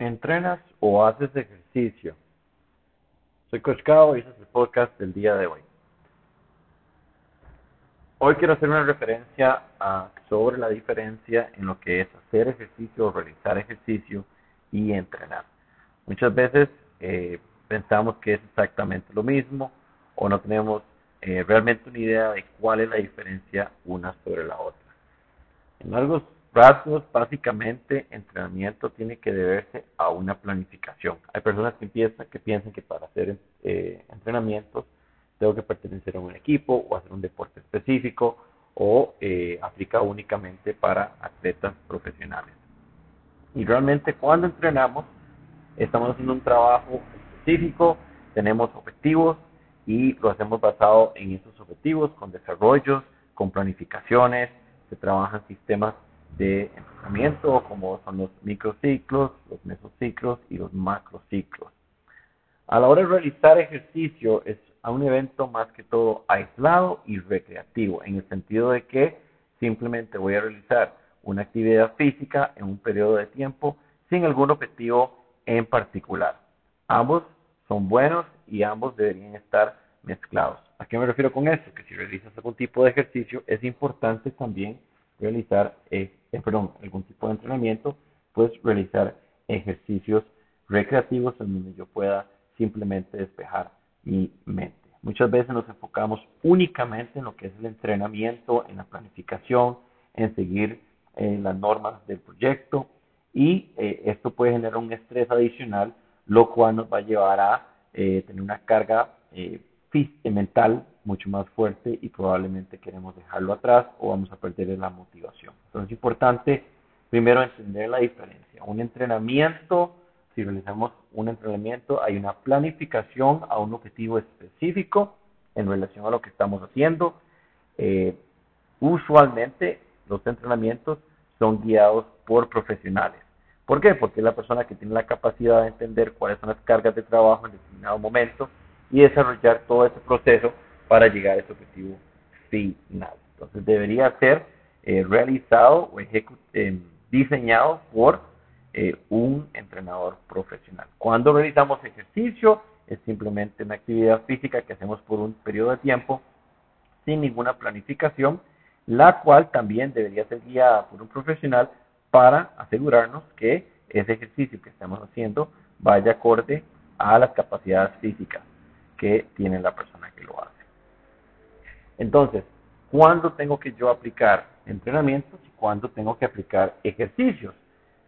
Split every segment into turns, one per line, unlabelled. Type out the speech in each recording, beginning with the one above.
¿Entrenas o haces ejercicio? Soy Coach y este es el podcast del día de hoy. Hoy quiero hacer una referencia sobre la diferencia en lo que es hacer ejercicio o realizar ejercicio y entrenar. Muchas veces eh, pensamos que es exactamente lo mismo o no tenemos eh, realmente una idea de cuál es la diferencia una sobre la otra. En rasgos, básicamente, entrenamiento tiene que deberse a una planificación. Hay personas que, empiezan, que piensan que para hacer eh, entrenamientos tengo que pertenecer a un equipo o hacer un deporte específico o eh, aplica únicamente para atletas profesionales. Y realmente cuando entrenamos estamos haciendo un trabajo específico, tenemos objetivos y lo hacemos basado en esos objetivos, con desarrollos, con planificaciones, se trabajan sistemas de entrenamiento, como son los microciclos, los mesociclos y los macrociclos. A la hora de realizar ejercicio es un evento más que todo aislado y recreativo, en el sentido de que simplemente voy a realizar una actividad física en un periodo de tiempo sin algún objetivo en particular. Ambos son buenos y ambos deberían estar mezclados. ¿A qué me refiero con esto? Que si realizas algún tipo de ejercicio es importante también realizar, eh, eh, perdón, algún tipo de entrenamiento, pues realizar ejercicios recreativos en donde yo pueda simplemente despejar mi mente. Muchas veces nos enfocamos únicamente en lo que es el entrenamiento, en la planificación, en seguir eh, las normas del proyecto y esto puede generar un estrés adicional, lo cual nos va a llevar a tener una carga mental mucho más fuerte y probablemente queremos dejarlo atrás o vamos a perder la motivación. Entonces es importante primero entender la diferencia. Un entrenamiento, si realizamos un entrenamiento, hay una planificación a un objetivo específico en relación a lo que estamos haciendo. Eh, usualmente los entrenamientos son guiados por profesionales. ¿Por qué? Porque es la persona que tiene la capacidad de entender cuáles son las cargas de trabajo en determinado momento y desarrollar todo ese proceso para llegar a ese objetivo final. Entonces debería ser eh, realizado o eh, diseñado por eh, un entrenador profesional. Cuando realizamos ejercicio es simplemente una actividad física que hacemos por un periodo de tiempo sin ninguna planificación, la cual también debería ser guiada por un profesional para asegurarnos que ese ejercicio que estamos haciendo vaya acorde a las capacidades físicas que tiene la persona que lo hace. Entonces, ¿cuándo tengo que yo aplicar entrenamientos y cuándo tengo que aplicar ejercicios?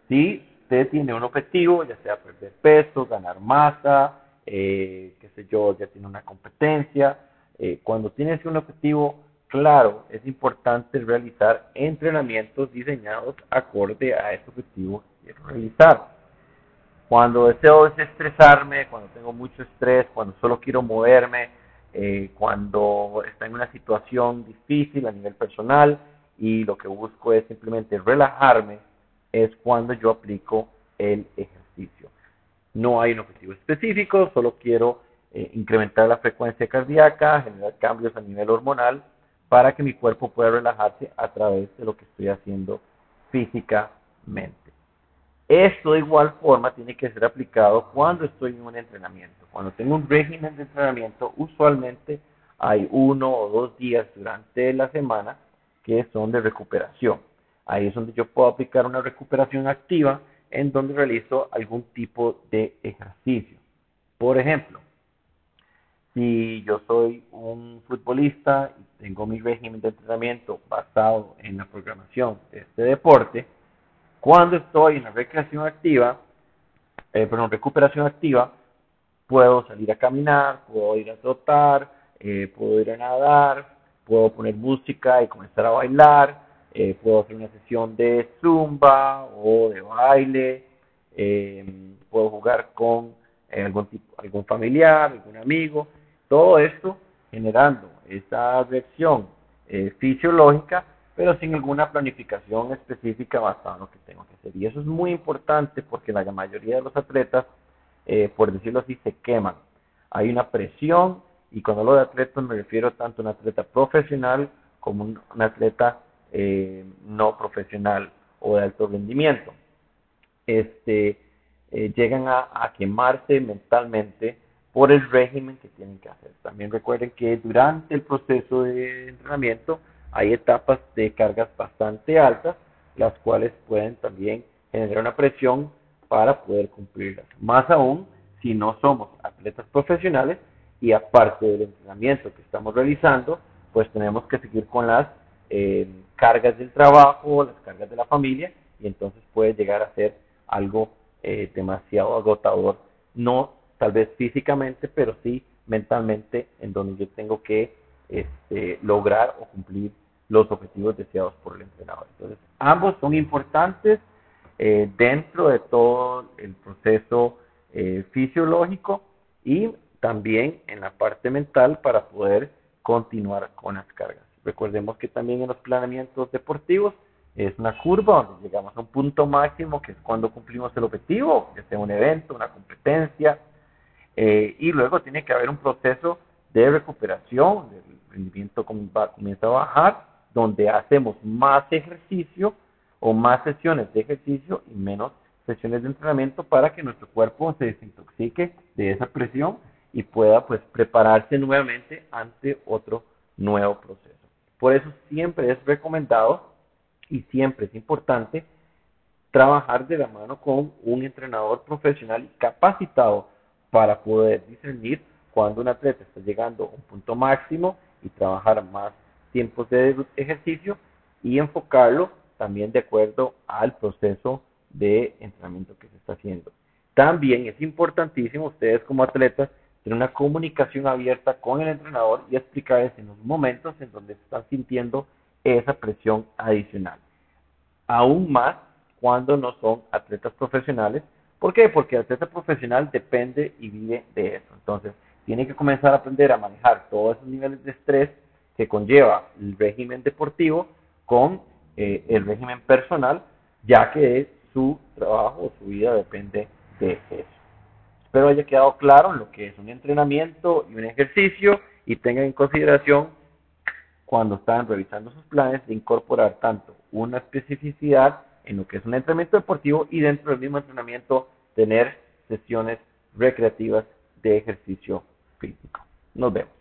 Si usted tiene un objetivo, ya sea perder peso, ganar masa, eh, qué sé yo, ya tiene una competencia, eh, cuando tienes un objetivo claro, es importante realizar entrenamientos diseñados acorde a ese objetivo que quiero realizar. Cuando deseo desestresarme, cuando tengo mucho estrés, cuando solo quiero moverme, eh, cuando está en una situación difícil a nivel personal y lo que busco es simplemente relajarme, es cuando yo aplico el ejercicio. No hay un objetivo específico, solo quiero eh, incrementar la frecuencia cardíaca, generar cambios a nivel hormonal para que mi cuerpo pueda relajarse a través de lo que estoy haciendo físicamente. Esto de igual forma tiene que ser aplicado cuando estoy en un entrenamiento. Cuando tengo un régimen de entrenamiento, usualmente hay uno o dos días durante la semana que son de recuperación. Ahí es donde yo puedo aplicar una recuperación activa en donde realizo algún tipo de ejercicio. Por ejemplo, si yo soy un futbolista y tengo mi régimen de entrenamiento basado en la programación de este deporte, cuando estoy en la recreación activa, eh, perdón, recuperación activa, puedo salir a caminar, puedo ir a trotar, eh, puedo ir a nadar, puedo poner música y comenzar a bailar, eh, puedo hacer una sesión de zumba o de baile, eh, puedo jugar con algún, tipo, algún familiar, algún amigo, todo esto generando esa reacción fisiológica pero sin ninguna planificación específica basada en lo que tengo que hacer. Y eso es muy importante porque la mayoría de los atletas, eh, por decirlo así, se queman. Hay una presión, y cuando hablo de atletas me refiero tanto a un atleta profesional como un, un atleta eh, no profesional o de alto rendimiento. Este, eh, llegan a quemarse mentalmente por el régimen que tienen que hacer. También recuerden que durante el proceso de entrenamiento hay etapas de cargas bastante altas, las cuales pueden también generar una presión para poder cumplirlas. Más aún si no somos atletas profesionales y aparte del entrenamiento que estamos realizando, pues tenemos que seguir con las eh, cargas del trabajo, las cargas de la familia y entonces puede llegar a ser algo eh, demasiado agotador, no tal vez físicamente, pero sí mentalmente, en donde yo tengo que este, lograr o cumplir los objetivos deseados por el entrenador. Entonces, ambos son importantes eh, dentro de todo el proceso eh, fisiológico y también en la parte mental para poder continuar con las cargas. Recordemos que también en los planeamientos deportivos es una curva donde llegamos a un punto máximo que es cuando cumplimos el objetivo, que sea un evento, una competencia, eh, y luego tiene que haber un proceso de recuperación, el rendimiento comienza a bajar, donde hacemos más ejercicio o más sesiones de ejercicio y menos sesiones de entrenamiento para que nuestro cuerpo se desintoxique de esa presión y pueda pues prepararse nuevamente ante otro nuevo proceso. Por eso siempre es recomendado y siempre es importante trabajar de la mano con un entrenador profesional y capacitado para poder discernir cuando un atleta está llegando a un punto máximo y trabajar más tiempos de ejercicio y enfocarlo también de acuerdo al proceso de entrenamiento que se está haciendo. También es importantísimo ustedes como atletas tener una comunicación abierta con el entrenador y explicarles en los momentos en donde se están sintiendo esa presión adicional. Aún más cuando no son atletas profesionales. ¿Por qué? Porque el atleta profesional depende y vive de eso. Entonces, tiene que comenzar a aprender a manejar todos esos niveles de estrés que conlleva el régimen deportivo con eh, el régimen personal, ya que su trabajo o su vida depende de eso. Espero haya quedado claro lo que es un entrenamiento y un ejercicio y tengan en consideración cuando están revisando sus planes de incorporar tanto una especificidad en lo que es un entrenamiento deportivo y dentro del mismo entrenamiento tener sesiones recreativas de ejercicio físico. Nos vemos.